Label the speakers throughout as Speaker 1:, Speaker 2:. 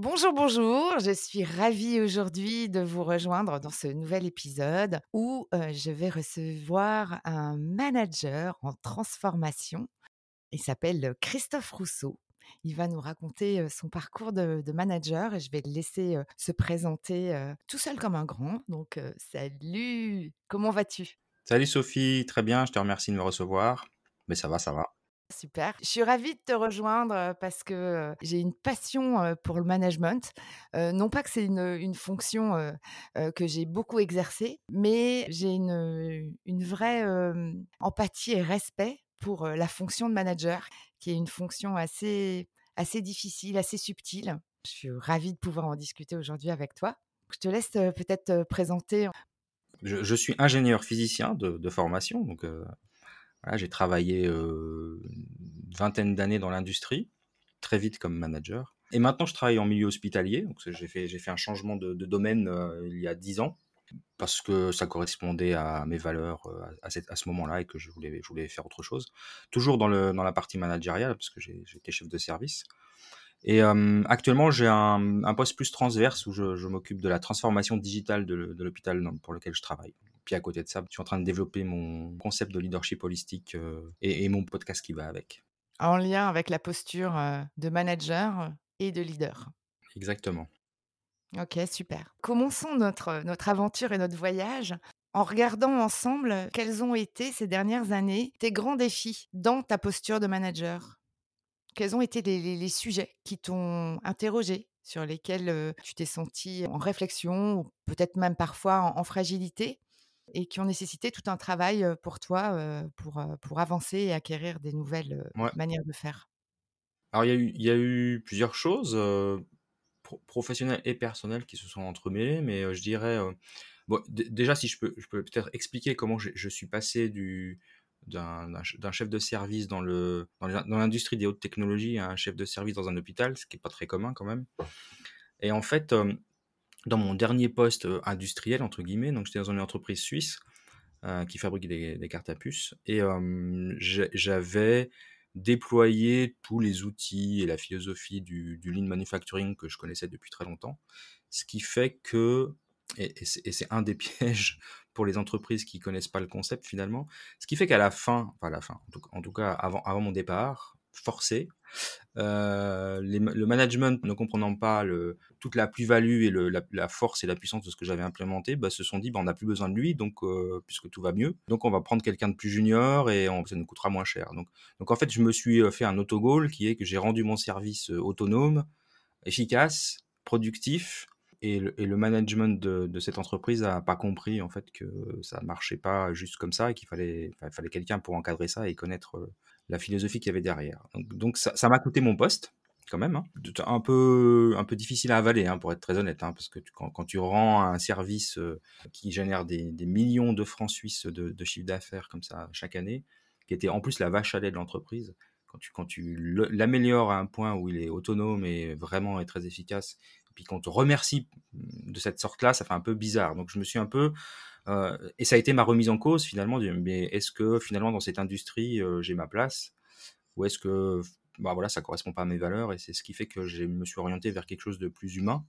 Speaker 1: Bonjour, bonjour, je suis ravie aujourd'hui de vous rejoindre dans ce nouvel épisode où je vais recevoir un manager en transformation. Il s'appelle Christophe Rousseau. Il va nous raconter son parcours de, manager et je vais le laisser se présenter tout seul comme un grand. Donc, salut, comment vas-tu?
Speaker 2: Salut Sophie, très bien, je te remercie de me recevoir. Mais ça va, ça va.
Speaker 1: Super. Je suis ravie de te rejoindre parce que j'ai une passion pour le management. Non pas que c'est une, fonction que j'ai beaucoup exercée, mais j'ai une, vraie empathie et respect pour la fonction de manager, qui est une fonction assez, assez difficile, assez subtile. Je suis ravie de pouvoir en discuter aujourd'hui avec toi. Je te laisse peut-être te présenter.
Speaker 2: Je, suis ingénieur physicien de, formation, donc j'ai travaillé une vingtaine d'années dans l'industrie, très vite comme manager. Et maintenant, je travaille en milieu hospitalier, j'ai fait, un changement de, domaine il y a dix ans, parce que ça correspondait à mes valeurs à, ce moment-là et que je voulais, faire autre chose. Toujours dans, dans la partie managériale, parce que j'étais chef de service. Et euh, actuellement, j'ai un, un poste plus transverse où je, je m'occupe de la transformation digitale de, l'hôpital pour lequel je travaille. Puis à côté de ça, je suis en train de développer mon concept de leadership holistique euh, et, et mon podcast qui va avec.
Speaker 1: En lien avec la posture euh, de manager et de leader.
Speaker 2: Exactement.
Speaker 1: Ok, super. Commençons notre, notre aventure et notre voyage? En regardant ensemble quels ont été ces dernières années tes grands défis dans ta posture de manager? Quels ont été les, les- les sujets qui t'ont interrogé, sur lesquels tu t'es senti en réflexion, ou peut-être même parfois en, en fragilité, et qui ont nécessité tout un travail pour toi pour, pour avancer et acquérir des nouvelles
Speaker 2: Ouais.
Speaker 1: manières de faire?
Speaker 2: Alors il y a eu, il y a eu plusieurs choses euh, pro- professionnelles et personnelles qui se sont entremêlées, mais euh, je dirais euh, bon, déjà si je peux, je peux peut-être expliquer comment je suis passé du d'un d'un ch- d'un chef de service dans le dans l'industrie des hautes technologies à un chef de service dans un hôpital, ce qui est pas très commun quand même. Et en fait, euh, dans mon dernier poste euh, industriel entre guillemets, donc j'étais dans une entreprise suisse euh, qui fabrique des, cartes à puces et j'avais déployé tous les outils et la philosophie du, du lean manufacturing que je connaissais depuis très longtemps, ce qui fait que et c'est un des pièges pour les entreprises qui connaissent pas le concept finalement, ce qui fait qu'à la fin, enfin la fin, en tout, cas avant, avant mon départ forcé, euh, le management ne comprenant pas toute la plus-value et la, force et la puissance de ce que j'avais implémenté, bah, se sont dit bah, on n'a plus besoin de lui, donc euh, puisque tout va mieux, donc on va prendre quelqu'un de plus junior et ça nous coûtera moins cher. Donc, donc en fait, je me suis euh, fait un autogol qui est que j'ai rendu mon service autonome, efficace, productif. Et le, management de, cette entreprise a pas compris en fait que ça marchait pas juste comme ça et qu'il fallait, quelqu'un pour encadrer ça et connaître euh, la philosophie qu'il y avait derrière. Donc, ça m'a coûté mon poste quand même, hein. Un peu difficile à avaler hein, pour être très honnête, hein, parce que quand, tu rends un service euh, qui génère des, millions de francs suisses de, chiffre d'affaires comme ça chaque année, qui était en plus la vache à lait de l'entreprise, quand tu l'améliores à un point où il est autonome et vraiment est très efficace, puis qu'on te remercie de cette sorte-là, ça fait un peu bizarre. Donc je me suis un peu euh, et ça a été ma remise en cause finalement. Mais est-ce que finalement dans cette industrie euh, j'ai ma place? Ou est-ce que bah voilà ça correspond pas à mes valeurs et c'est ce qui fait que je me suis orienté vers quelque chose de plus humain,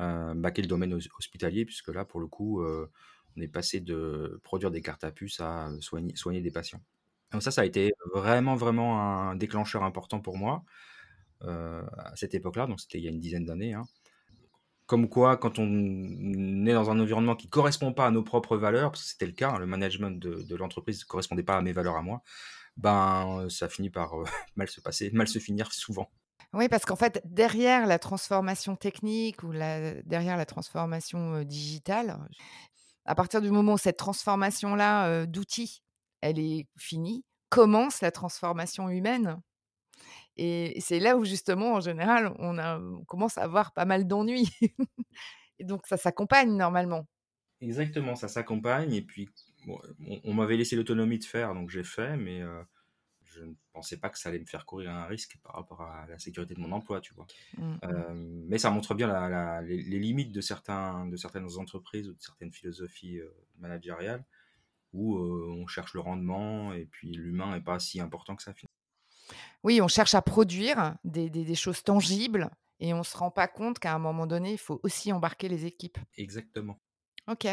Speaker 2: euh, qui est le domaine hos- hospitalier? Puisque là pour le coup euh, on est passé de produire des cartes à puces à soigner, soigner des patients. Donc ça ça a été vraiment vraiment un déclencheur important pour moi à cette époque-là. Donc c'était il y a une dizaine d'années. hein. Comme quoi, quand on est dans un environnement qui correspond pas à nos propres valeurs, parce que c'était le cas, hein, le management de l'entreprise ne correspondait pas à mes valeurs à moi, ben, ça finit par, heu, mal se passer, mal se finir souvent.
Speaker 1: Oui, parce qu'en fait, derrière la transformation technique ou derrière la transformation, heu, digitale, à partir du moment où cette transformation-là, d'outils, elle est finie, commence la transformation humaine et c'est là où justement, en général, on a on commence à avoir pas mal d'ennuis et donc ça s'accompagne normalement.
Speaker 2: Exactement, ça s'accompagne et puis bon, on on m'avait laissé l'autonomie de faire, donc j'ai fait, mais je ne pensais pas que ça allait me faire courir un risque par rapport à la sécurité de mon emploi, tu vois?
Speaker 1: Mmh mh.
Speaker 2: Hem, mais ça montre bien la la les les limites de certains de certaines entreprises ou de certaines philosophies, managériales où, on cherche le rendement et puis l'humain est pas si important que ça, finalement.
Speaker 1: Oui, on cherche à produire des des des choses tangibles et on se rend pas compte qu'à un moment donné, il faut aussi embarquer les équipes.
Speaker 2: Exactement.
Speaker 1: OK.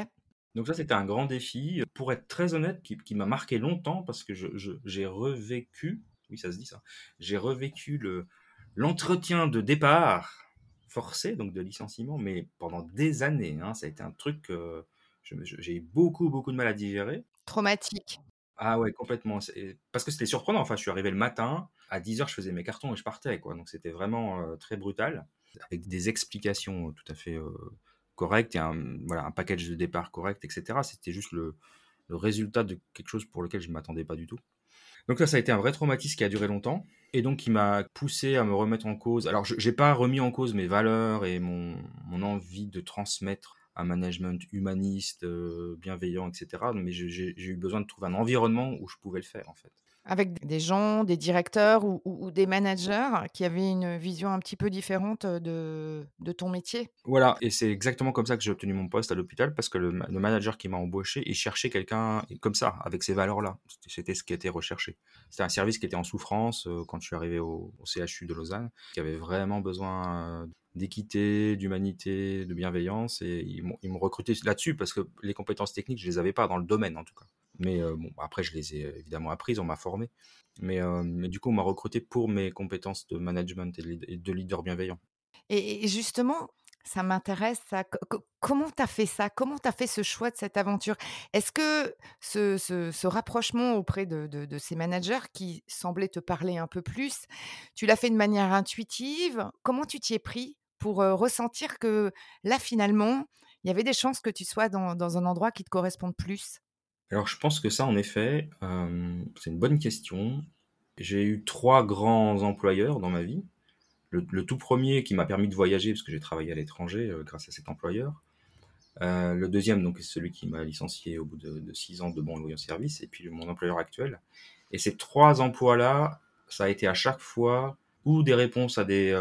Speaker 2: Donc ça, c'était un grand défi, pour être très honnête, qui qui m'a marqué longtemps parce que je je j'ai revécu, oui, ça se dit ça, j'ai revécu le l'entretien de départ forcé, donc de licenciement, mais pendant des années, hein. Ça a été un truc, me je j'ai eu beaucoup, beaucoup de mal à digérer.
Speaker 1: Traumatique.
Speaker 2: Ah ouais, complètement, parce que c'était surprenant. Enfin, je suis arrivé le matin, à 10:00, je faisais mes cartons et je partais, quoi. Donc c'était vraiment, heu, très brutal, avec des explications tout à fait, heu, correctes et un, voilà, un package de départ correct et cetera. C'était juste le résultat de quelque chose pour lequel je m'attendais pas du tout. Donc là, ça a été un vrai traumatisme qui a duré longtemps et donc qui m'a poussé à me remettre en cause. Alors, je j'ai pas remis en cause mes valeurs et mon mon envie de transmettre un management humaniste, heu, bienveillant et cetera, mais j'ai eu besoin de trouver un environnement où je pouvais le faire, en fait.
Speaker 1: Avec des gens, des directeurs ou des managers qui avaient une vision un petit peu différente, de ton métier?
Speaker 2: Voilà et c'est exactement comme ça que j'ai obtenu mon poste à l'hôpital parce que le ma le manager qui m'a embauché, il cherchait quelqu'un comme ça, avec ces valeurs-là. C'était ce qui était recherché. C'était un service qui était en souffrance, quand je suis arrivé au CHU de Lausanne, qui avait vraiment besoin, d'équité, d'humanité, de bienveillance et ils ils m'ont recruté là-dessus parce que les compétences techniques, je les avais pas dans le domaine, en tout cas. Mais bon, après je les ai évidemment apprises, on m'a formé. Mais mais du coup, on m'a recruté pour mes compétences de management et de leader bienveillant.
Speaker 1: Et justement, ça m'intéresse comment tu as fait ça? Comment tu as fait ce choix de cette aventure? Est-ce que ce ce rapprochement auprès de de ces managers qui semblaient te parler un peu plus, tu l'as fait de manière intuitive? Comment tu t'y es pris pour, ressentir que là, finalement, il y avait des chances que tu sois dans dans un endroit qui te corresponde plus?
Speaker 2: Alors je pense que ça, en effet, hem, c'est une bonne question. J'ai eu 3 grands employeurs dans ma vie. Le tout premier qui m'a permis de voyager parce que j'ai travaillé à l'étranger, heu, grâce à cet employeur. Heu, le deuxième donc c'est celui qui m'a licencié au bout de 6 ans de bons et loyaux services et puis mon employeur actuel et ces 3 emplois-là, ça a été à chaque fois ou des réponses à des,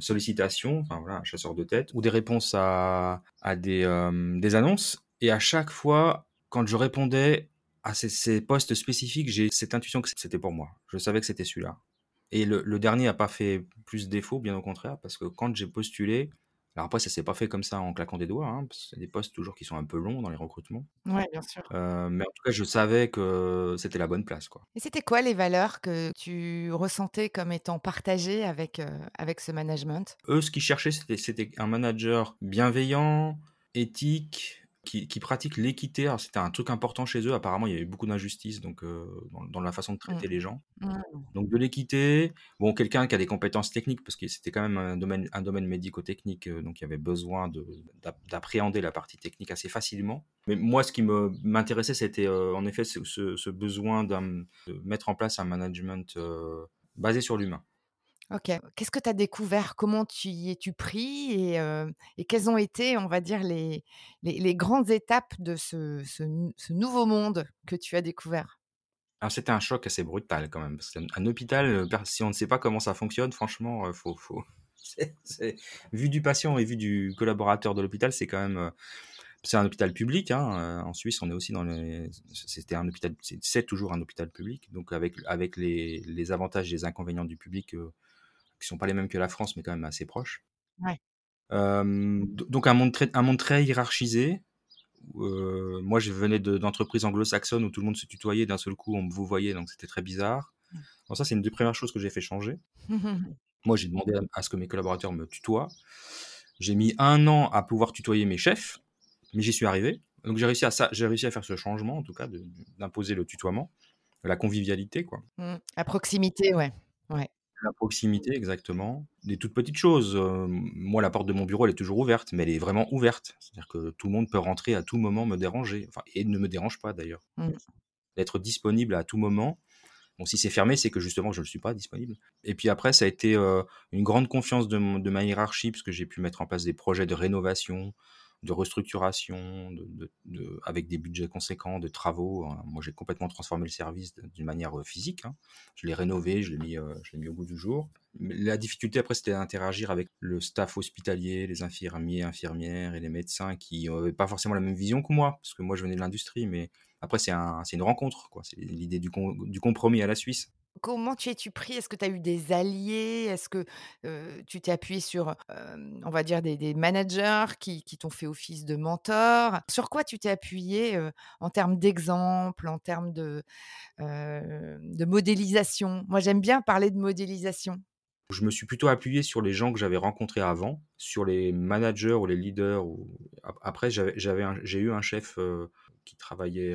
Speaker 2: sollicitations, enfin voilà, un chasseur de tête ou des réponses à des annonces et à chaque fois, quand je répondais à ces ces postes spécifiques, j'ai cette intuition que c'était pour moi. Je savais que c'était celui-là et le le dernier a pas fait plus défaut, bien au contraire, parce que quand j'ai postulé alors après ça s'est pas fait comme ça en claquant des doigts, hein, parce que c'est des postes toujours qui sont un peu longs dans les recrutements.
Speaker 1: Ouais, bien sûr.
Speaker 2: Heu, mais en tout cas, je savais que c'était la bonne place, quoi.
Speaker 1: Et c'était quoi les valeurs que tu ressentais comme étant partagées avec, heu, avec ce management?
Speaker 2: Eux, ce qu'ils cherchaient, c'était c'était un manager bienveillant, éthique, qui qui pratique l'équité. Alors c'était un truc important chez eux. Apparemment, il y avait beaucoup d'injustice donc heu, dans dans la façon de
Speaker 1: Mmh.
Speaker 2: traiter les gens.
Speaker 1: Mmh.
Speaker 2: Donc de l'équité, bon quelqu'un qui a des compétences techniques parce que c'était quand même un domaine un domaine médico-technique, heu, donc il y avait besoin de d'ap d'appréhender la partie technique assez facilement. Mais moi, ce qui me m'intéressait, c'était, heu, en effet ce besoin de mettre en place un management, basé sur l'humain.
Speaker 1: OK. Qu'est-ce que tu as découvert? Comment tu y es-tu pris? Et et quelles ont été, on va dire, les grandes étapes de ce nouveau monde que tu as découvert?
Speaker 2: Alors c'était un choc assez brutal quand même, parce qu'un un hôpital, heu, per si on ne sait pas comment ça fonctionne, franchement, heu, faut vu du patient et vu du collaborateur de l'hôpital, c'est quand même, c'est un hôpital public, hein, en Suisse, on est aussi dans les c'était un hôpital c'est toujours un hôpital public, donc avec avec les les avantages et les inconvénients du public, heu, qui sont pas les mêmes que la France, mais quand même assez proches.
Speaker 1: Ouais.
Speaker 2: Donc un monde très un monde très hiérarchisé, moi je venais de d'entreprises anglo-saxonnes où tout le monde se tutoyait, d'un seul coup on me vouvoyait, donc c'était très bizarre.
Speaker 1: Mmh.
Speaker 2: Donc ça, c'est une des premières choses que j'ai fait changer. Moi, j'ai demandé à à ce que mes collaborateurs me tutoient. J'ai mis un an à pouvoir tutoyer mes chefs, mais j'y suis arrivé. Donc j'ai réussi à ça, j'ai réussi à faire ce changement, en tout cas, d'imposer le tutoiement, la convivialité, quoi.
Speaker 1: Mmh. À proximité, ouais. ouais.
Speaker 2: La proximité, exactement. Des toutes petites choses. Euh, moi, la porte de mon bureau, elle est toujours ouverte, mais elle est vraiment ouverte. C'est-à-dire que tout le monde peut rentrer à tout moment, me déranger. Enfin, et ne me dérange pas, d'ailleurs. Mmh. D'être disponible à tout moment. Bon, si c'est fermé, c'est que justement, je ne suis pas disponible. Et puis après, ça a été euh, une grande confiance de, de ma hiérarchie, parce que j'ai pu mettre en place des projets de rénovation, de restructuration, avec des budgets conséquents, de travaux. Hein. Moi, j'ai complètement transformé le service d'une manière euh, physique. Hein. Je l'ai rénové, je l'ai mis, euh, au bout du jour. la difficulté après, c'était d'interagir avec le staff hospitalier, les infirmiers, infirmières et les médecins qui n'avaient pas forcément la même vision que moi, parce que moi, je venais de l'industrie, mais après, c'est un, une rencontre. C'est l'idée du compromis à la Suisse.
Speaker 1: Comment tu es-tu pris? Est-ce que tu as eu des alliés? Est-ce que, tu t'es appuyé sur, on va dire des managers qui t'ont fait office de mentor? Sur quoi tu t'es appuyé, en termes d'exemples, en termes de, modélisation? Moi, j'aime bien parler de modélisation.
Speaker 2: Je me suis plutôt appuyé sur les gens que j'avais rencontrés avant, sur les managers ou les leaders ou après j'ai eu un chef, qui travaillait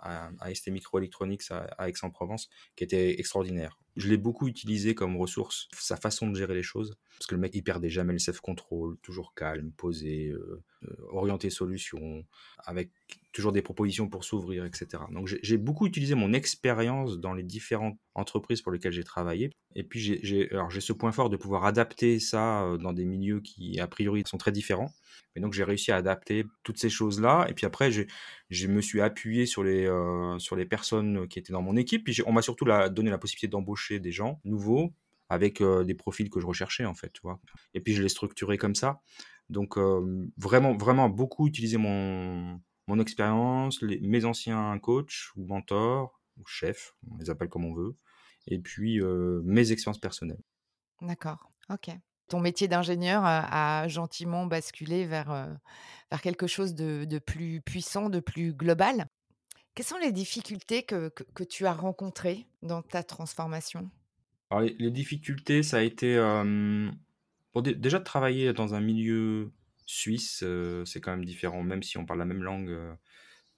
Speaker 2: à, à ST Microelectronics à, Aix-en-Provence, qui était extraordinaire. Je l'ai beaucoup utilisé comme ressource, sa façon de gérer les choses, parce que le mec, il perdait jamais le self-control, toujours calme, posé, euh, euh, orienté solution, avec toujours des propositions pour s'ouvrir, etc. Donc j'ai beaucoup utilisé mon expérience dans les différentes entreprises pour lesquelles j'ai travaillé. Et puis j'ai ce point fort de pouvoir adapter ça euh, dans des milieux qui, a priori, sont très différents. Et donc j'ai réussi à adapter toutes ces choses-là. Et puis après, je me suis appuyé sur les, sur les personnes qui étaient dans mon équipe. Puis on m'a surtout donné la possibilité d'embaucher des gens nouveaux avec des profils que je recherchais en fait, tu vois. Et puis je l'ai structuré comme ça. Donc vraiment, vraiment beaucoup utiliser mon, mon expérience, mes anciens coachs ou mentors ou chefs, on les appelle comme on veut, et puis mes expériences personnelles.
Speaker 1: D'accord, ok. Ton métier d'ingénieur a, gentiment basculé vers, vers quelque chose de, plus puissant, de plus global. Quelles sont les difficultés que, tu as rencontrées dans ta transformation?
Speaker 2: Les, difficultés, ça a été déjà de travailler dans un milieu suisse, c'est quand même différent, même si on parle la même langue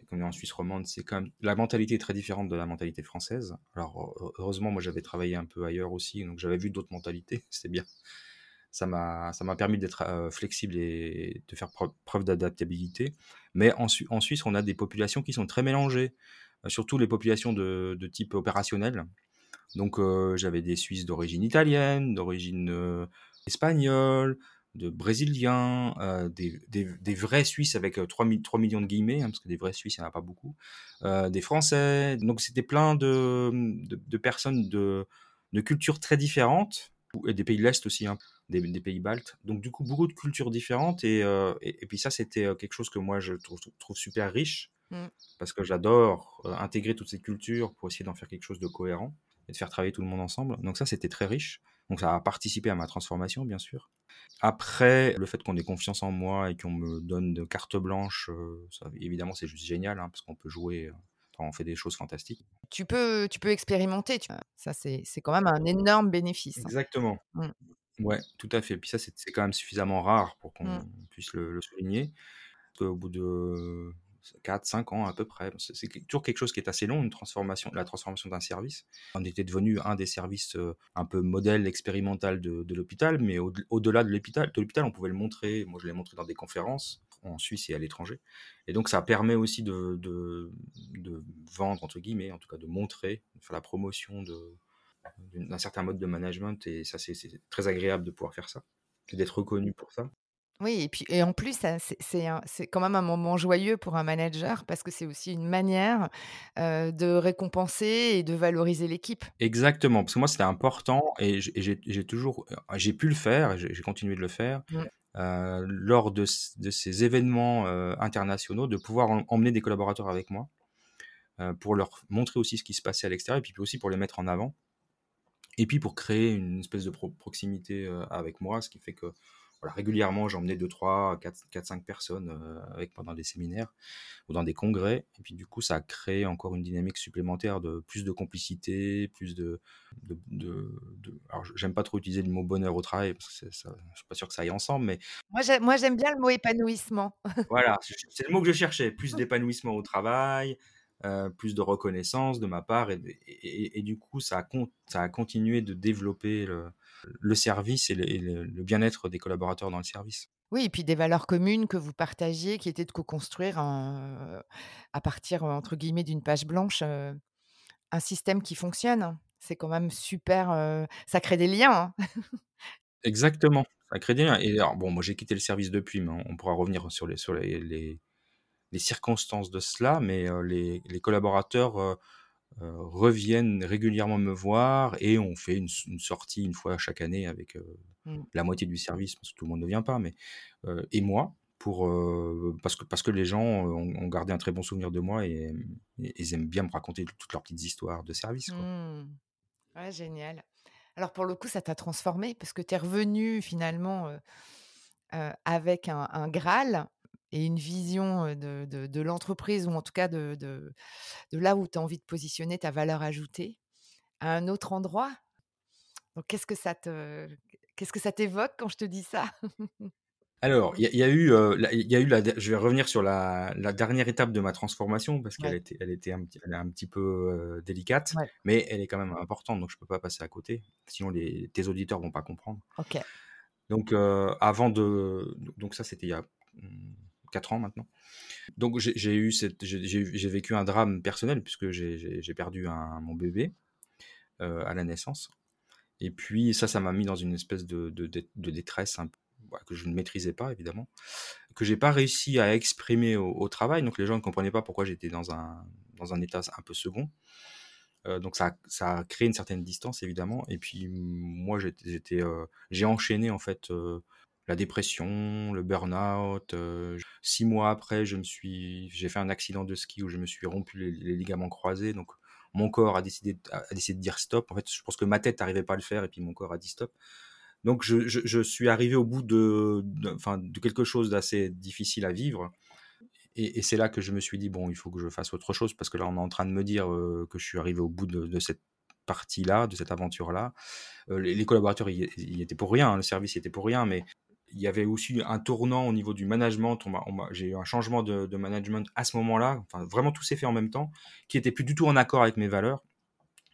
Speaker 2: et qu'on est en Suisse romande, c'est quand même la mentalité est très différente de la mentalité française. Alors heureusement, moi j'avais travaillé un peu ailleurs aussi, donc j'avais vu d'autres mentalités, c'est bien. Ça m'a permis d'être flexible et de faire preuve, d'adaptabilité. Mais en, Suisse, on a des populations qui sont très mélangées, surtout les populations de, type opérationnel. Donc j'avais des Suisses d'origine italienne, d'origine espagnole, de brésiliens, des, vrais Suisses avec 3, 3 millions de guillemets, hein, parce que des vrais Suisses, il n'y en a pas beaucoup, des Français. Donc c'était plein de, personnes de, cultures très différentes, et des pays de l'Est aussi, hein, des, pays baltes. Donc du coup, beaucoup de cultures différentes, et, et, puis ça, c'était quelque chose que moi, je trouve, trouve super riche, mmh. parce que j'adore intégrer toutes ces cultures pour essayer d'en faire quelque chose de cohérent et de faire travailler tout le monde ensemble. Donc ça, c'était très riche. Donc ça a participé à ma transformation, bien sûr. Après, le fait qu'on ait confiance en moi et qu'on me donne de carte blanche, euh, ça, évidemment, c'est juste génial, hein, parce qu'on peut jouer, on fait des choses fantastiques.
Speaker 1: Tu peux, tu peux expérimenter, ça c'est quand même un énorme bénéfice.
Speaker 2: Hein. Exactement. Mmh. Ouais, tout à fait. Puis ça, c'est quand même suffisamment rare pour qu'on mmh. puisse le, le souligner. Au bout de 4-5 ans à peu près. C'est toujours quelque chose qui est assez long, une transformation, la transformation d'un service. On était devenu un des services un peu modèle expérimental de, l'hôpital, mais au-delà de l'hôpital, de l'hôpital, on pouvait le montrer. Moi, je l'ai montré dans des conférences en Suisse et à l'étranger. Et donc, ça permet aussi de, de, vendre, entre guillemets, en tout cas de montrer, de faire la promotion d'un certain mode de management. Et ça, c'est très agréable de pouvoir faire ça d'être reconnu pour ça.
Speaker 1: Oui et puis et en plus c'est quand même un moment joyeux pour un manager parce que c'est aussi une manière, de récompenser et de valoriser l'équipe.
Speaker 2: Exactement, parce que moi c'était important et j'ai toujours j'ai pu le faire j'ai continué de le faire, mmh. Lors de ces événements, internationaux, de pouvoir emmener des collaborateurs avec moi, pour leur montrer aussi ce qui se passait à l'extérieur et puis aussi pour les mettre en avant. Et puis pour créer une espèce de proximité, avec moi, ce qui fait que voilà, régulièrement, j'emmenais 2, 3, 4, 4, 5 personnes avec pendant des séminaires ou dans des congrès. Et puis du coup, ça a créé encore une dynamique supplémentaire de plus de complicité, plus de... de, de, de... alors, j'aime pas trop utiliser le mot bonheur au travail, parce que ça, je suis pas sûr que ça aille ensemble, mais...
Speaker 1: Moi, j'aime bien le mot épanouissement.
Speaker 2: voilà, c'est le mot que je cherchais, plus d'épanouissement au travail, euh, plus de reconnaissance de ma part et, et, et, du coup ça a, ça a continué de développer le, le service et le, le bien-être des collaborateurs dans le service.
Speaker 1: Oui, et puis des valeurs communes que vous partagiez, qui étaient de co-construire un, à partir entre guillemets d'une page blanche un système qui fonctionne. C'est quand même super, euh, ça crée des liens. Hein.
Speaker 2: Exactement, ça crée des liens. Et alors bon, moi j'ai quitté le service depuis, mais on pourra revenir sur les sur les, les les circonstances de cela, mais les, les, collaborateurs reviennent régulièrement me voir et on fait une, une, sortie une fois chaque année avec mmh. la moitié du service, parce que tout le monde ne vient pas, mais et moi, pour, parce, que, parce que les gens ont, gardé un très bon souvenir de moi et, ils aiment bien me raconter toutes leurs petites histoires de service. Quoi.
Speaker 1: Mmh. Ouais, génial. Alors pour le coup, ça t'a transformé parce que tu es revenu finalement euh, avec un, un Graal et une vision de, de, de l'entreprise, ou en tout cas de, de, de là où tu as envie de positionner ta valeur ajoutée, à un autre endroit? Donc, qu'est-ce que ça te, qu'est-ce que ça t'évoque quand je te dis ça?
Speaker 2: Alors, il y, y, a eu, il y a eu la, je vais revenir sur la, la dernière étape de ma transformation parce qu'elle
Speaker 1: Ouais.
Speaker 2: était, elle était un, elle est un petit peu euh, délicate,
Speaker 1: Ouais.
Speaker 2: mais elle est quand même importante, donc je peux pas passer à côté. Sinon, les, tes auditeurs vont pas comprendre.
Speaker 1: Ok.
Speaker 2: Donc, euh, avant de, donc ça, c'était il y a hum, 4 ans maintenant. Donc, j'ai eu cette, j'ai- vécu un drame personnel puisque j'ai- perdu un, mon bébé euh, à la naissance. Et puis ça, ça m'a mis dans une espèce de, détresse voilà, que je ne maîtrisais pas, évidemment, que j'ai pas réussi à exprimer au, travail. Donc les gens ne comprenaient pas pourquoi j'étais dans un, dans un état un peu second. Euh, donc ça, ça a créé une certaine distance, évidemment. Et puis moi, j'étais, euh, j'ai enchaîné en fait la dépression, le burn-out. six mois après, je me suis, j'ai fait un accident de ski où je me suis rompu les, ligaments croisés. Donc mon corps a décidé, a décidé de dire stop. En fait, je pense que ma tête n'arrivait pas à le faire et puis mon corps a dit stop. Donc je, suis arrivé au bout de, quelque chose d'assez difficile à vivre. Et, c'est là que je me suis dit, bon, il faut que je fasse autre chose parce que là, on est en train de me dire que je suis arrivé au bout de, cette partie-là, de cette aventure-là. Les, collaborateurs, ils étaient pour rien, hein, le service y était pour rien, mais il y avait aussi un tournant au niveau du management. J'ai eu un changement de, de management à ce moment-là. Enfin, vraiment, tout s'est fait en même temps, qui était plus du tout en accord avec mes valeurs.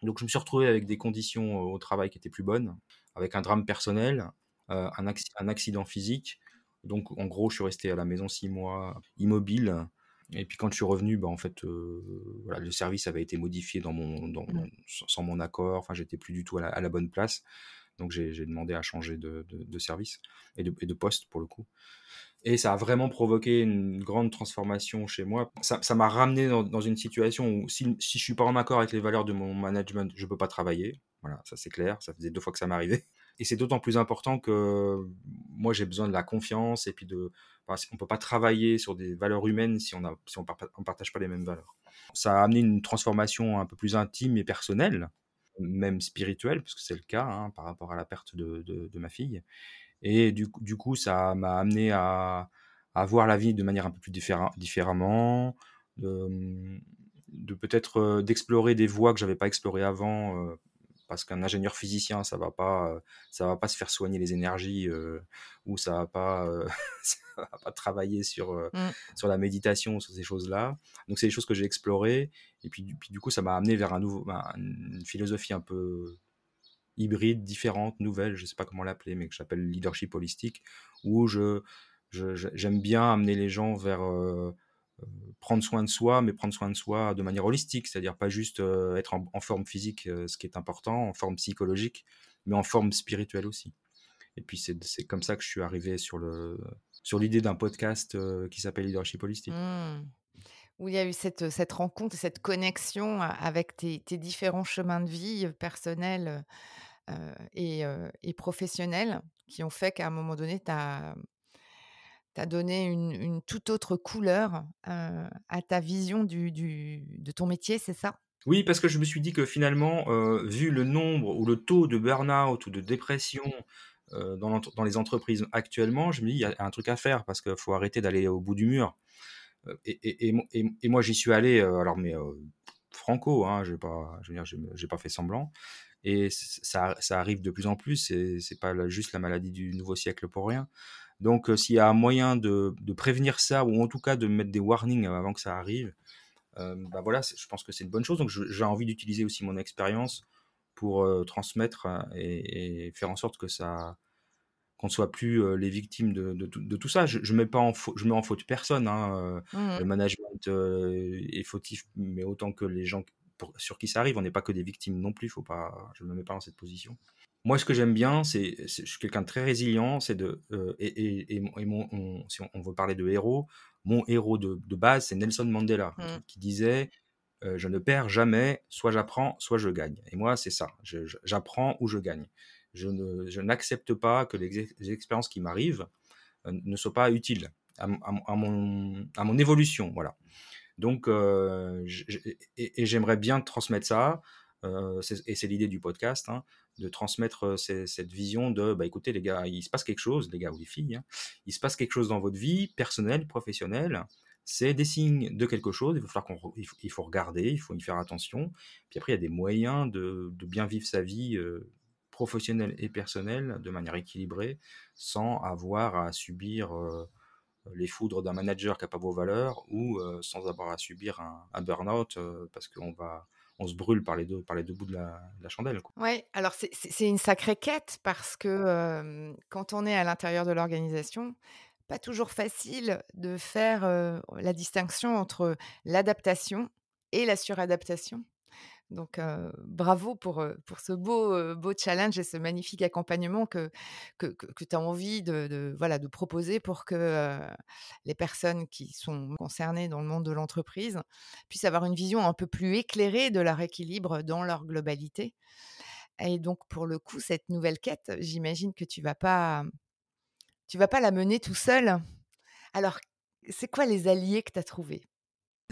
Speaker 2: Donc, je me suis retrouvé avec des conditions euh, au travail qui étaient plus bonnes, avec un drame personnel, euh, un, acc- un accident physique. Donc, en gros, je suis resté à la maison six mois, immobile. Et puis, quand je suis revenu, bah, en fait, euh, voilà, le service avait été modifié dans mon, dans mon- sans sans mon accord. Enfin, j'étais plus du tout à la, à la bonne place. Donc, j'ai demandé à changer de, service et de, poste pour le coup. Et ça a vraiment provoqué une grande transformation chez moi. Ça m'a ramené dans, une situation où si, si je suis pas en accord avec les valeurs de mon management, je peux pas travailler. Voilà, ça c'est clair. Ça faisait deux fois que ça m'arrivait. Et c'est d'autant plus important que moi j'ai besoin de la confiance et puis de. Enfin, on peut pas travailler sur des valeurs humaines si on a, si on partage pas les mêmes valeurs. Ça a amené une transformation un peu plus intime et personnelle, même spirituelle, parce que c'est le cas hein, par rapport à la perte de, ma fille. Et du, coup- ça m'a amené à, voir la vie de manière un peu plus différen- différemment, de, de peut-être euh, d'explorer des voies que j'avais pas explorées avant, euh, parce qu'un ingénieur physicien, ça va pas, euh, ça va pas se faire soigner les énergies, euh, ou ça va pas, euh, ça va pas travailler sur euh,
Speaker 1: Mm.
Speaker 2: sur la méditation, sur ces choses-là. Donc c'est des choses que j'ai explorées, et puis, du- puis du coup, ça m'a amené vers un nouveau, ben, une philosophie un peu hybride, différente, nouvelle, je sais pas comment l'appeler, mais que j'appelle leadership holistique, où je, j'aime bien amener les gens vers prendre soin de soi, mais prendre soin de soi de manière holistique, c'est-à-dire pas juste euh, être en, forme physique, euh, ce qui est important, en forme psychologique, mais en forme spirituelle aussi. Et puis c'est, comme ça que je suis arrivé sur le sur l'idée d'un podcast euh, qui s'appelle Leadership Holistique.
Speaker 1: Mmh. Où il y a eu cette, cette rencontre, cette connexion avec tes, différents chemins de vie euh, personnels euh, et, euh, et professionnels qui ont fait qu'à un moment donné, tu as, donné une, toute autre couleur à ta vision du, de ton métier, c'est ça?
Speaker 2: Oui, parce que je me suis dit que finalement, vu le nombre ou le taux de burn-out ou de dépression dans, les entreprises actuellement, je me dis, il y a un truc à faire parce qu'il faut arrêter d'aller au bout du mur. Et, moi, j'y suis allé, alors, mais franco, hein, je n'ai pas, fait semblant. Et ça, ça, arrive de plus en plus, c'est pas juste la maladie du nouveau siècle pour rien. Donc, s'il y a un moyen de, de, prévenir ça, ou en tout cas de mettre des warnings avant que ça arrive, bah voilà, je pense que c'est une bonne chose. Donc, j'ai envie d'utiliser aussi mon expérience pour transmettre et, faire en sorte que ça qu'on ne soit plus les victimes de, de, tout ça. Je, je mets pas en je mets en faute personne. Hein, mmh Le management est fautif, mais autant que les gens sur qui ça arrive, on n'est pas que des victimes non plus. Faut pas, je ne me mets pas dans cette position. Moi, ce que j'aime bien, c'est, je suis quelqu'un de très résilient. C'est de et, et, mon, si on, veut parler de héros, mon héros de, base, c'est Nelson Mandela, mmh. qui, disait je ne perds jamais, soit j'apprends, soit je gagne. Et moi, c'est ça. J'apprends ou je gagne. Je, n'accepte pas que les, expériences qui m'arrivent ne soient pas utiles à, mon, à mon évolution. Voilà. Donc, et, j'aimerais bien transmettre ça. Et c'est l'idée du podcast, hein, de transmettre cette vision de, bah, écoutez les gars, il se passe quelque chose, les gars ou les filles, hein, il se passe quelque chose dans votre vie personnelle, professionnelle, c'est des signes de quelque chose, il, faut qu'on, il, faut, regarder, il faut y faire attention. Puis après, il y a des moyens de, bien vivre sa vie professionnelle et personnelle de manière équilibrée, sans avoir à subir les foudres d'un manager qui n'a pas vos valeurs, ou sans avoir à subir un, burn-out parce qu'on va on se brûle par les deux, bouts de la, chandelle.
Speaker 1: Oui, alors c'est une sacrée quête parce que quand on est à l'intérieur de l'organisation, pas toujours facile de faire la distinction entre l'adaptation et la suradaptation. Donc, bravo pour, ce beau, beau challenge et ce magnifique accompagnement que, tu as envie de, proposer pour que les personnes qui sont concernées dans le monde de l'entreprise puissent avoir une vision un peu plus éclairée de leur équilibre dans leur globalité. Et donc, pour le coup, cette nouvelle quête, j'imagine que tu vas tu vas pas la mener tout seul. Alors, c'est quoi les alliés que tu as trouvés?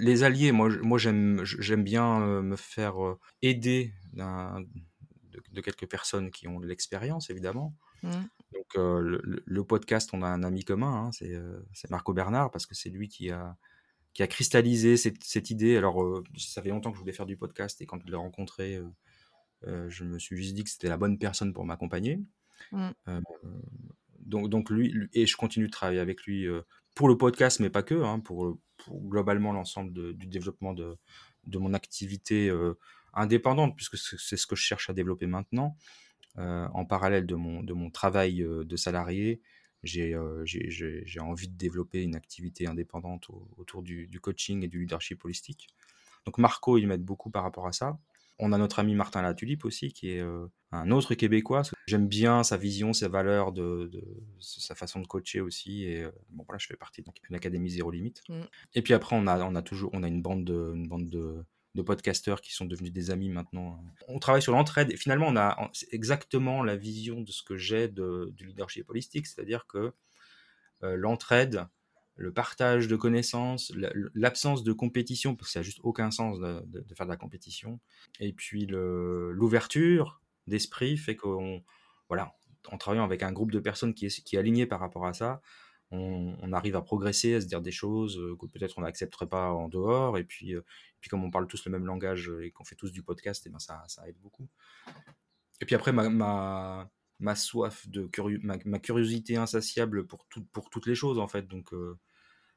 Speaker 2: Les alliés, moi, moi j'aime, j'aime bien me faire aider de, quelques personnes qui ont de l'expérience, évidemment. Mmh. Donc, le, podcast, on a un ami commun, hein, c'est, Marco Bernard, parce que c'est lui qui a, qui a cristallisé cette, idée. Alors, ça fait longtemps que je voulais faire du podcast, et quand je l'ai rencontré, je me suis juste dit que c'était la bonne personne pour m'accompagner. Mmh donc, donc lui, et je continue de travailler avec lui euh, pour le podcast, mais pas que, hein, pour, globalement l'ensemble du développement de, de mon activité euh, indépendante, puisque c'est ce que je cherche à développer maintenant. Euh, en parallèle de mon, travail de salarié, j'ai envie de développer une activité indépendante autour du, du, coaching et du leadership holistique. Donc Marco, il m'aide beaucoup par rapport à ça. On a notre ami Martin Latulipe aussi, qui est euh, un autre Québécois. J'aime bien sa vision, ses valeurs, de, sa façon de coacher aussi. Et euh, bon, voilà, je fais partie de l'Académie Zéro Limite. Mm. Et puis après, on a, on a toujours on a une bande de, une bande de, de podcasteurs qui sont devenus des amis maintenant. On travaille sur l'entraide et finalement, on a exactement la vision de ce que j'ai du leadership holistique, c'est-à-dire que euh, l'entraide, le partage de connaissances, l'absence de compétition, parce que ça n'a juste aucun sens de, faire de la compétition, et puis l'ouverture d'esprit fait qu'on, voilà, en travaillant avec un groupe de personnes qui est, qui aligné par rapport à ça, on, arrive à progresser, à se dire des choses euh, que peut-être on n'accepterait pas en dehors, et puis, euh, puis comme on parle tous le même langage et qu'on fait tous du podcast, et eh ben ça, ça aide beaucoup. Et puis après, ma, soif de ma, ma, curiosité insatiable pour, tout, pour toutes les choses, en fait, donc... Euh,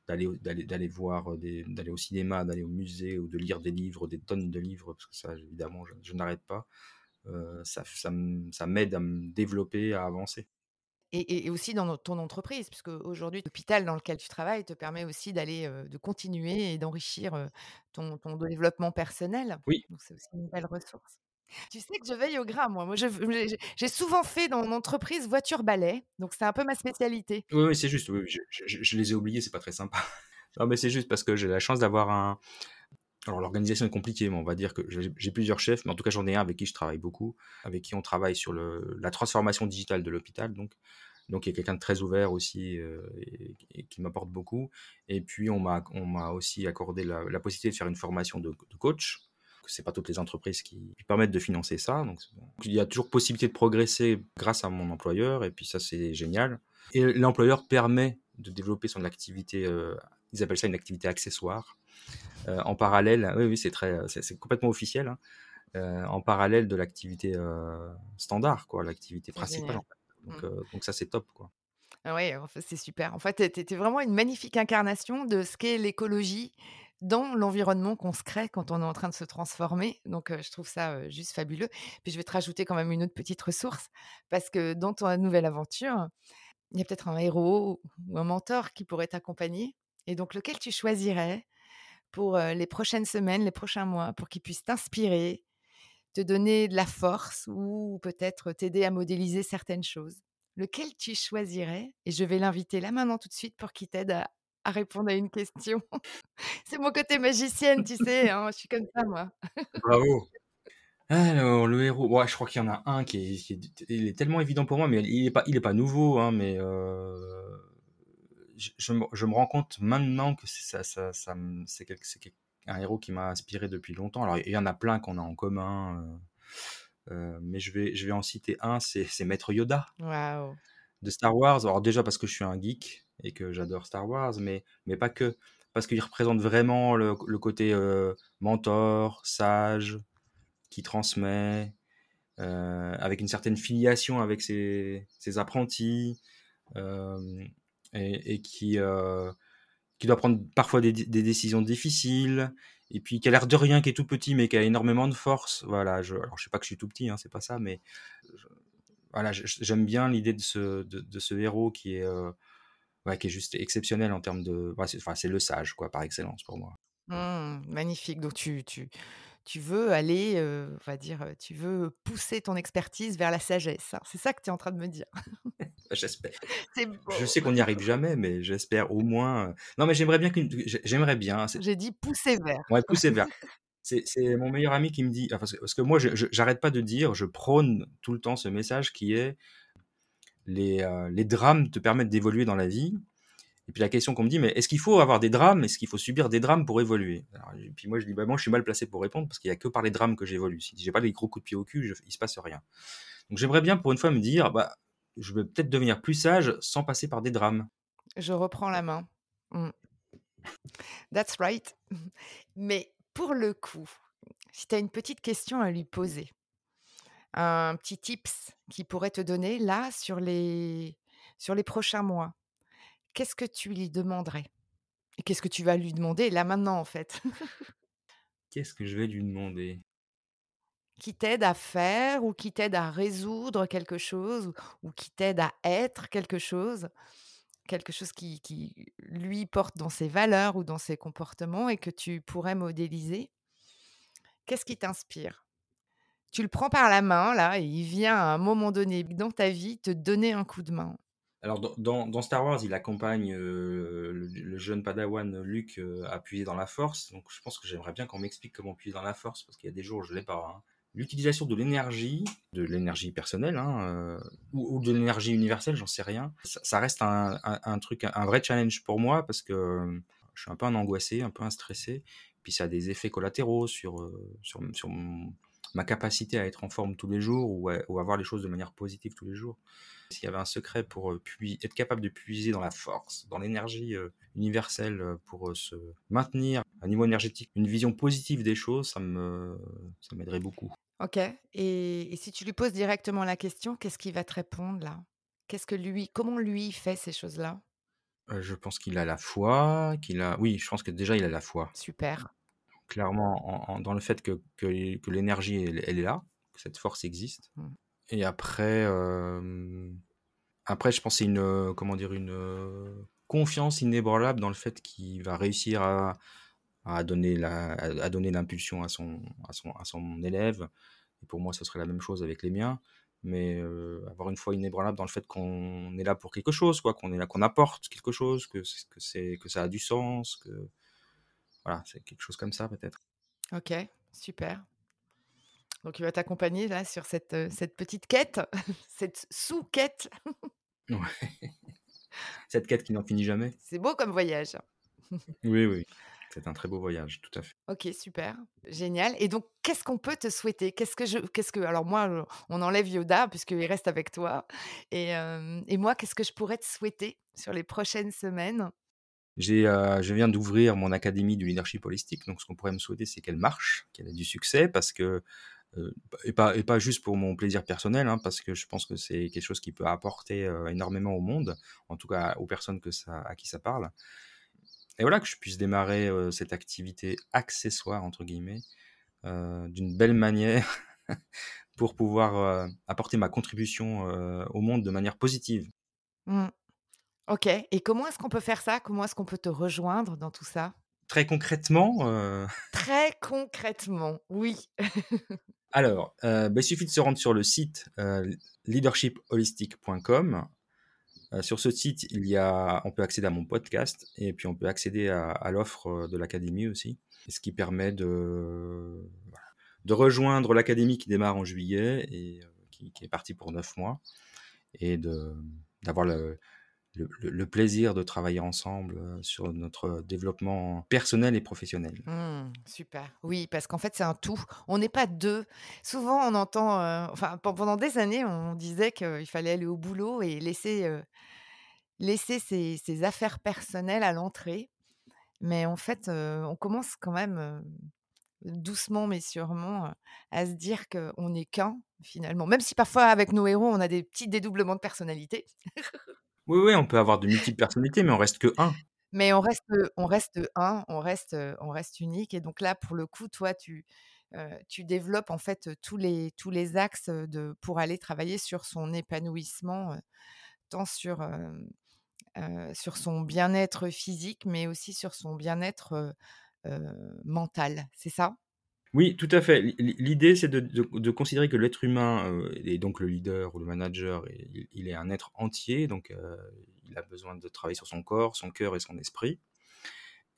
Speaker 2: d'aller d'aller d'aller voir des d'aller au cinéma d'aller au musée ou de lire des livres des tonnes de livres parce que ça évidemment je, n'arrête pas euh, ça ça, ça m'aide à me développer à avancer
Speaker 1: et, et, aussi dans ton entreprise, puisque aujourd'hui, l'hôpital dans lequel tu travailles te permet aussi d'aller, de continuer et d'enrichir ton, ton, développement personnel.
Speaker 2: Oui.
Speaker 1: Donc, c'est aussi une belle ressource. Tu sais que je veille au gras, moi. moi j'ai souvent fait dans mon entreprise voiture-balai, donc c'est un peu ma spécialité.
Speaker 2: Oui, oui c'est juste. Je, les ai oubliés, c'est pas très sympa. non, mais c'est juste parce que j'ai la chance d'avoir un. Alors, l'organisation est compliquée, mais on va dire que j'ai plusieurs chefs, mais en tout cas, j'en ai un avec qui je travaille beaucoup, avec qui on travaille sur le, la transformation digitale de l'hôpital. Donc, donc, il y a quelqu'un de très ouvert aussi euh, et, qui m'apporte beaucoup. Et puis, on m'a aussi accordé la, possibilité de faire une formation de coach C'est pas toutes les entreprises qui permettent de financer ça. Donc, il y a toujours possibilité de progresser grâce à mon employeur, et puis ça, c'est génial. Et l'employeur permet de développer son activité, euh, ils appellent ça une activité accessoire, euh, en parallèle. Oui, oui, c'est très, c'est complètement officiel. Hein, euh, en parallèle de l'activité standard, quoi, l'activité principale. Donc, mmh. donc ça, c'est top, quoi.
Speaker 1: Ah ouais, c'est super. En fait, tu étais vraiment une magnifique incarnation de ce qu'est l'écologie dans l'environnement qu'on se crée quand on est en train de se transformer. Donc, je trouve ça juste fabuleux. Puis, je vais te rajouter quand même une autre petite ressource parce que dans ton nouvelle aventure, il y a peut-être un héros ou un mentor qui pourrait t'accompagner. Et donc, lequel tu choisirais pour les prochaines semaines, les prochains mois, pour qu'il puisse t'inspirer, te donner de la force ou peut-être t'aider à modéliser certaines choses? Lequel tu choisirais? Et je vais l'inviter là maintenant tout de suite pour qu'il t'aide à, répondre à une question. C'est mon côté magicienne, tu sais, hein, je suis comme ça moi.
Speaker 2: Bravo. Alors, le héros, ouais, je crois qu'il y en a un qui est, il est tellement évident pour moi, mais il n'est pas, il est pas nouveau, hein, mais euh, je, je, me, rends compte maintenant que ça, ça, ça, c'est un héros qui m'a inspiré depuis longtemps. Alors, il y en a plein qu'on a en commun. Euh, euh, mais je vais, je vais en citer un, c'est Maître Yoda de Star Wars. Alors déjà parce que je suis un geek et que j'adore Star Wars, mais, mais pas que. Parce qu'il représente vraiment le, côté euh, mentor, sage, qui transmet, euh, avec une certaine filiation avec ses, ses apprentis, et, et, qui, qui doit prendre parfois des, des décisions difficiles, et puis qui a l'air de rien, qui est tout petit, mais qui a énormément de force. Voilà, je, alors je sais pas que je suis tout petit, hein, c'est pas ça, mais voilà, j'aime bien l'idée de ce, de, ce héros qui est, euh, qui est juste exceptionnel en termes de. Enfin, c'est le sage, quoi, par excellence pour moi.
Speaker 1: Mmh, magnifique. Donc, tu, tu, tu veux aller, euh, on va dire, tu veux pousser ton expertise vers la sagesse. Hein. C'est ça que tu es en train de me dire.
Speaker 2: j'espère. Je sais qu'on n'y arrive jamais, mais j'espère au moins. Euh, non, mais j'aimerais bien qu'une. J'aimerais bien.
Speaker 1: J'ai dit pousser vers.
Speaker 2: Ouais, pousser vers. C'est mon meilleur ami qui me dit. Parce que, que moi, j'arrête pas de dire, je prône tout le temps ce message qui est les, euh, les drames te permettent d'évoluer dans la vie. Et puis la question qu'on me dit, mais est-ce qu'il faut avoir des drames? Est-ce qu'il faut subir des drames pour évoluer? Et puis moi je dis, bah moi je suis mal placé pour répondre parce qu'il n'y a que par les drames que j'évolue. Si j'ai pas des gros coups de pied au cul, je, il se passe rien. Donc j'aimerais bien pour une fois me dire, bah je vais peut-être devenir plus sage sans passer par des drames.
Speaker 1: Je reprends la main. Mmh. That's right. Mais pour le coup, si tu as une petite question à lui poser, un petit tips qu'il pourrait te donner là sur les, sur les prochains mois, qu'est-ce que tu lui demanderais? Et qu'est-ce que tu vas lui demander là maintenant en fait?
Speaker 2: Qu'est-ce que je vais lui demander?
Speaker 1: Qui t'aide à faire ou qui t'aide à résoudre quelque chose ou, qui t'aide à être quelque chose? Quelque chose qui, lui porte dans ses valeurs ou dans ses comportements et que tu pourrais modéliser? Qu'est-ce qui t'inspire? Tu le prends par la main, là, et il vient à un moment donné dans ta vie te donner un coup de main.
Speaker 2: Alors, dans, Star Wars, il accompagne le, jeune padawan Luke euh, à puiser dans la force. Donc, je pense que j'aimerais bien qu'on m'explique comment puiser dans la force, parce qu'il y a des jours où je ne l'ai pas. Hein. L'utilisation de l'énergie, de l'énergie personnelle, hein, euh, ou, de l'énergie universelle, j'en sais rien, ça, reste un, truc, un vrai challenge pour moi, parce que je suis un peu un angoissé, un peu un stressé. Puis ça a des effets collatéraux sur, sur, sur ma capacité à être en forme tous les jours ou à, voir les choses de manière positive tous les jours. S'il y avait un secret pour euh, être capable de puiser dans la force, dans l'énergie euh, universelle euh, pour se maintenir à niveau énergétique, une vision positive des choses, ça me ça m'aiderait beaucoup.
Speaker 1: Ok. Et, si tu lui poses directement la question, qu'est-ce qu'il va te répondre là? Qu'est-ce que lui, comment lui fait ces choses-là?
Speaker 2: Je pense qu'il a la foi, qu'il a. Oui, je pense que déjà il a la foi.
Speaker 1: Super.
Speaker 2: Clairement, dans le fait que, que, l'énergie elle, est là, que cette force existe. Mmh. Et après, euh, après, je pense c'est une, comment dire, une confiance inébranlable dans le fait qu'il va réussir à, à donner la, à donner l'impulsion à son, à son, à son élève. Et pour moi, ce serait la même chose avec les miens. Mais avoir une foi inébranlable dans le fait qu'on est là pour quelque chose, quoi, qu'on est là, qu'on apporte quelque chose, que, que, c'est, que ça a du sens, que voilà, c'est quelque chose comme ça peut-être.
Speaker 1: Ok, super. Donc, il va t'accompagner là sur cette, cette petite quête, cette sous-quête.
Speaker 2: ouais. Cette quête qui n'en finit jamais.
Speaker 1: C'est beau comme voyage.
Speaker 2: oui, oui. C'est un très beau voyage, tout à fait.
Speaker 1: OK, super, génial et donc qu'est-ce qu'on peut te souhaiter? Qu'est-ce que je qu'est-ce que alors moi, on enlève Yoda puisqu'il reste avec toi et moi, qu'est-ce que je pourrais te souhaiter sur les prochaines semaines?
Speaker 2: J'ai, je viens d'ouvrir mon académie du leadership holistique, donc ce qu'on pourrait me souhaiter, c'est qu'elle marche, qu'elle ait du succès parce que, et pas et pas juste pour mon plaisir personnel, hein, parce que je pense que c'est quelque chose qui peut apporter, énormément au monde, en tout cas aux personnes que ça à qui ça parle et voilà, que je puisse démarrer, cette activité «accessoire» entre guillemets, d'une belle manière pour pouvoir, apporter ma contribution, au monde de manière positive.
Speaker 1: Mmh. OK et comment est-ce qu'on peut faire ça? Comment est-ce qu'on peut te rejoindre dans tout ça?
Speaker 2: Très concrètement,
Speaker 1: Très concrètement, oui.
Speaker 2: alors, bah, il suffit de se rendre sur le site, leadershipholistic.com. Heu, sur ce site, on peut accéder à mon podcast et puis on peut accéder à l'offre, heu, de l'académie aussi. Ce qui permet de rejoindre l'académie qui démarre en juillet et heu, qui est partie pour 9 mois et d'avoir le le plaisir de travailler ensemble, sur notre développement personnel et professionnel.
Speaker 1: Mmh, super. Oui, parce qu'en fait, c'est un tout. On n'est pas 2. Souvent, on entend, enfin, pen pendant des années, on disait qu'il fallait aller au boulot et laisser, laisser ses affaires personnelles à l'entrée. Mais en fait, on commence quand même, doucement mais sûrement, à se dire qu'on n'est qu'1 finalement. Même si parfois avec nos héros, on a des petits dédoublements de personnalité.
Speaker 2: Oui, oui, on peut avoir de multiples personnalités, mais on reste que 1.
Speaker 1: Mais on reste, heu, on reste 1, on reste, heu, on reste unique et donc là, pour le coup, toi, tu, tu développes en fait, tous les tous les axes, de pour aller travailler sur son épanouissement, tant sur, son bien-être physique, mais aussi sur son bien-être, mental, c'est ça?
Speaker 2: Oui, tout à fait. L'i l'i l'idée, c'est de considérer que l'être humain, heu, et donc le leader ou le manager, il est un être entier, donc heu, il a besoin de travailler sur son corps, son cœur et son esprit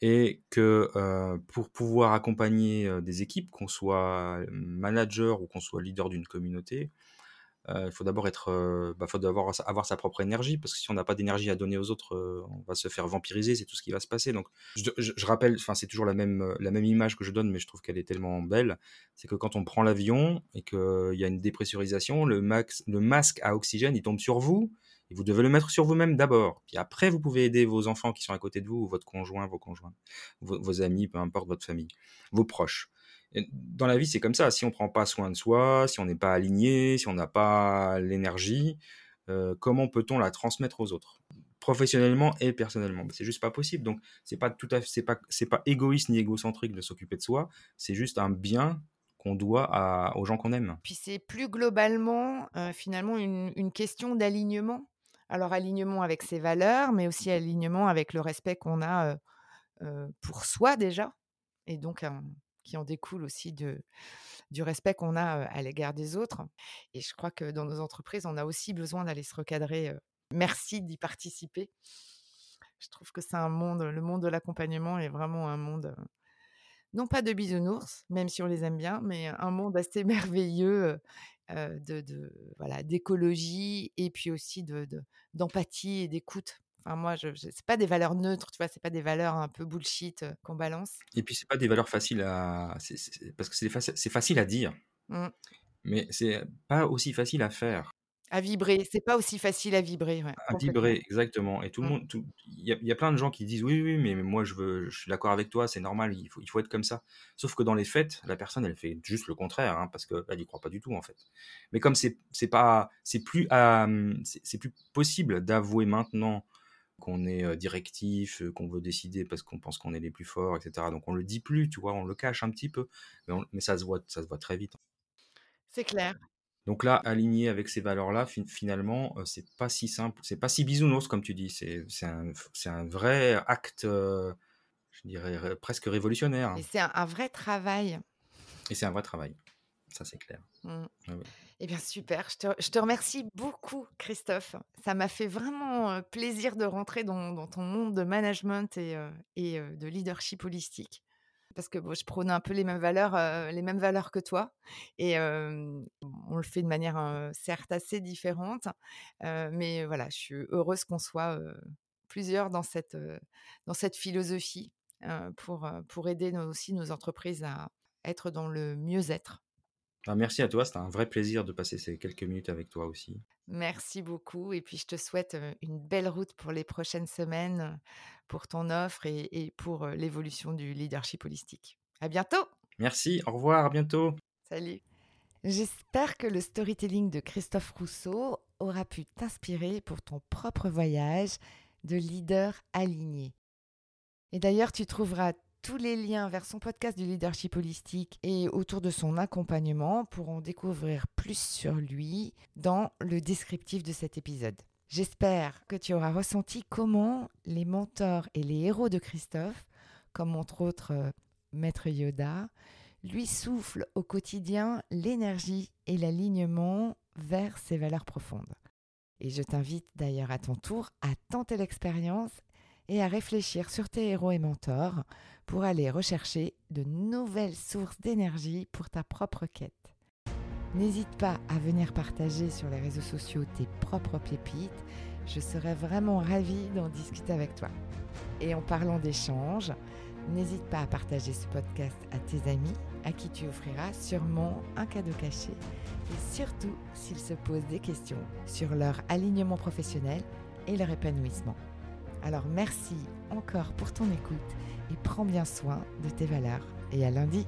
Speaker 2: et que, heu, pour pouvoir accompagner, heu, des équipes, qu'on soit manager ou qu'on soit leader d'une communauté, il faut d'abord être, heu, bah, faut avoir sa propre énergie parce que si on n'a pas d'énergie à donner aux autres, heu, on va se faire vampiriser, c'est tout ce qui va se passer donc je rappelle, enfin, c'est toujours la même, la même image que je donne mais je trouve qu'elle est tellement belle. C'est que quand on prend l'avion et qu'il y a une dépressurisation, le masque à oxygène, il tombe sur vous et vous devez le mettre sur vous-même d'abord. Puis après, vous pouvez aider vos enfants qui sont à côté de vous ou votre conjoint, vos conjoints, vos amis, peu importe, votre famille, vos proches. Dans la vie, c'est comme ça. Si on prend pas soin de soi, si on n'est pas aligné, si on n'a pas l'énergie, heu, comment peut-on la transmettre aux autres? Professionnellement et personnellement. C'est juste pas possible. Donc c'est pas tout à c'est pas c'est pas égoïste ni égocentrique de s'occuper de soi, c'est juste un bien qu'on doit aux gens qu'on aime.
Speaker 1: Puis c'est plus globalement, heu, finalement une question d'alignement. Alors alignement avec ses valeurs, mais aussi alignement avec le respect qu'on a, heu, pour soi déjà et donc qui en découle aussi du respect qu'on a, à l'égard des autres et je crois que dans nos entreprises, on a aussi besoin d'aller se recadrer. Merci d'y participer. Je trouve que c'est un monde le monde de l'accompagnement est vraiment un monde, non pas de bisounours, même si on les aime bien, mais un monde assez merveilleux, de voilà, d'écologie et puis aussi de de d'empathie et d'écoute. Enfin moi, je je c'est pas des valeurs neutres, tu vois? C'est pas des valeurs un peu bullshit, heu, qu'on balance.
Speaker 2: Et puis c'est pas des valeurs faciles à parce que c'est faci facile à dire
Speaker 1: Mmh.
Speaker 2: mais c'est pas aussi facile à faire.
Speaker 1: À vibrer, c'est pas aussi facile à vibrer, ouais,
Speaker 2: À vibrer, exactement et tout le
Speaker 1: Mmh.
Speaker 2: monde tout il y a il y a plein de gens qui disent: «Oui, oui, mais moi je veux je suis d'accord avec toi, c'est normal, il faut il faut être comme ça». Sauf que dans les faits, la personne, elle fait juste le contraire, hein, parce qu'elle y croit pas du tout, en fait. Mais comme c'est c'est pas c'est plus, c'est plus possible d'avouer maintenant qu'on est, directif, qu'on veut décider parce qu'on pense qu'on est les plus forts et cetera. Donc on le dit plus, tu vois? On le cache un petit peu, mais on mais ça se voit ça se voit très vite.
Speaker 1: C'est clair.
Speaker 2: Donc là, aligné avec ces valeurs-là, fin finalement, c'est pas si simple, c'est pas si bisounours comme tu dis, c'est c'est un c'est vrai acte, je dirais presque révolutionnaire,
Speaker 1: Et
Speaker 2: hein.
Speaker 1: c'est un un vrai travail.
Speaker 2: Et c'est un vrai travail, ça c'est clair.
Speaker 1: Mmh.
Speaker 2: Oui.
Speaker 1: Et bien super, je te je te remercie beaucoup Christophe. Ça m'a fait vraiment, plaisir de rentrer dans dans ton monde de management et de leadership holistique. Parce que bon, je prône un peu les mêmes valeurs, les mêmes valeurs que toi et on le fait de manière, certes assez différente, mais voilà, je suis heureuse qu'on soit, plusieurs dans cette, heu, dans cette philosophie, pour, pour aider aussi nos entreprises à être dans le mieux-être.
Speaker 2: Ah, merci à toi, c'était un vrai plaisir de passer ces quelques minutes avec toi aussi.
Speaker 1: Merci beaucoup et puis je te souhaite une belle route pour les prochaines semaines, pour ton offre et, et pour l'évolution du leadership holistique. À bientôt.
Speaker 2: Merci, au revoir, à bientôt.
Speaker 1: Salut. J'espère que le storytelling de Christophe Rousseau aura pu t'inspirer pour ton propre voyage de leader aligné. Et d'ailleurs, tu trouveras tous les liens vers son podcast du leadership holistique et autour de son accompagnement pour en découvrir plus sur lui dans le descriptif de cet épisode. J'espère que tu auras ressenti comment les mentors et les héros de Christophe, comme entre autres euh, Maître Yoda, lui soufflent au quotidien l'énergie et l'alignement vers ses valeurs profondes. Et je t'invite d'ailleurs à ton tour à tenter l'expérience et à réfléchir sur tes héros et mentors pour aller rechercher de nouvelles sources d'énergie pour ta propre quête. N'hésite pas à venir partager sur les réseaux sociaux tes propres pépites, je serais vraiment ravie d'en discuter avec toi. Et en parlant d'échanges, n'hésite pas à partager ce podcast à tes amis à qui tu offriras sûrement un cadeau caché et surtout s'ils se posent des questions sur leur alignement professionnel et leur épanouissement. Alors merci encore pour ton écoute et prends bien soin de tes valeurs et à lundi.